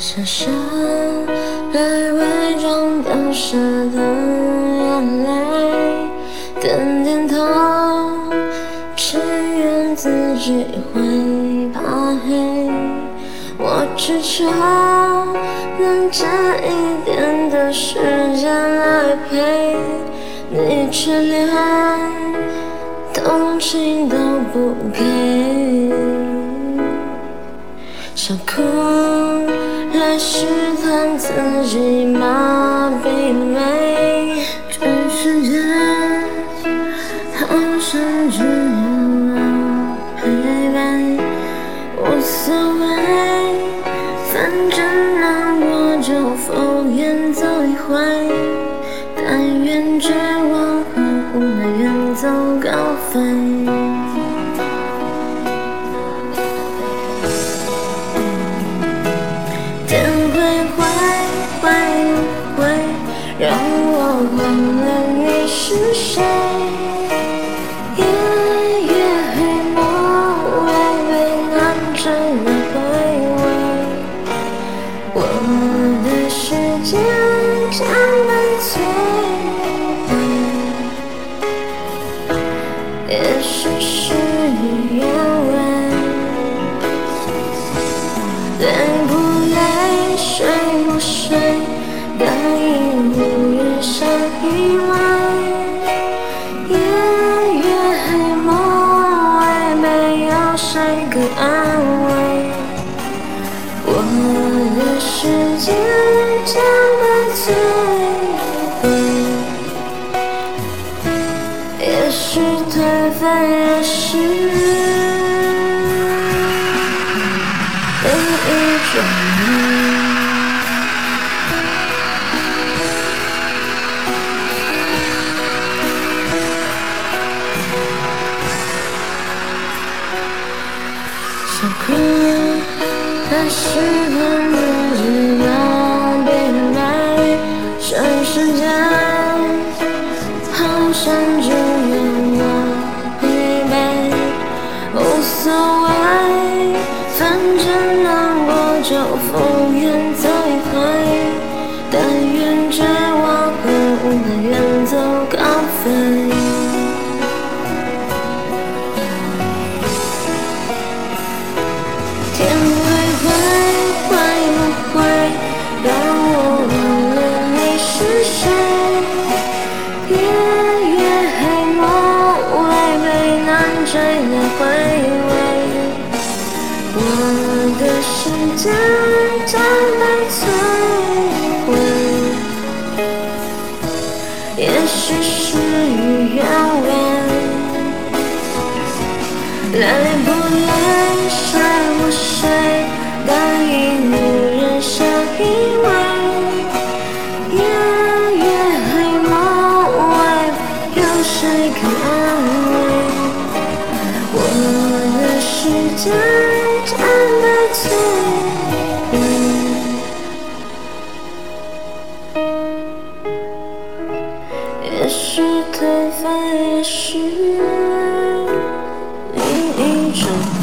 像是被伪装掉下的眼泪，点点头，只愿自己会怕黑。我只求能借一点的时间来陪你，却连同情都不给，自己麻痹没？全世界好像只有我陪伴，无所谓，反正难过就敷衍走一回，但愿绝望和无奈远走高飞。也许事与愿违，累不累，睡不睡，答应。像意外，夜越黑梦外，没有谁可安慰。我的世界将被我哭了，还是恨自己要被人埋，全世界好像只有我疲惫，无所谓，反正难过就疯。谁来回味，我的世界将被摧毁，也许事与愿违，累不累，睡不睡，答应无人相也许颓废，也是另一种。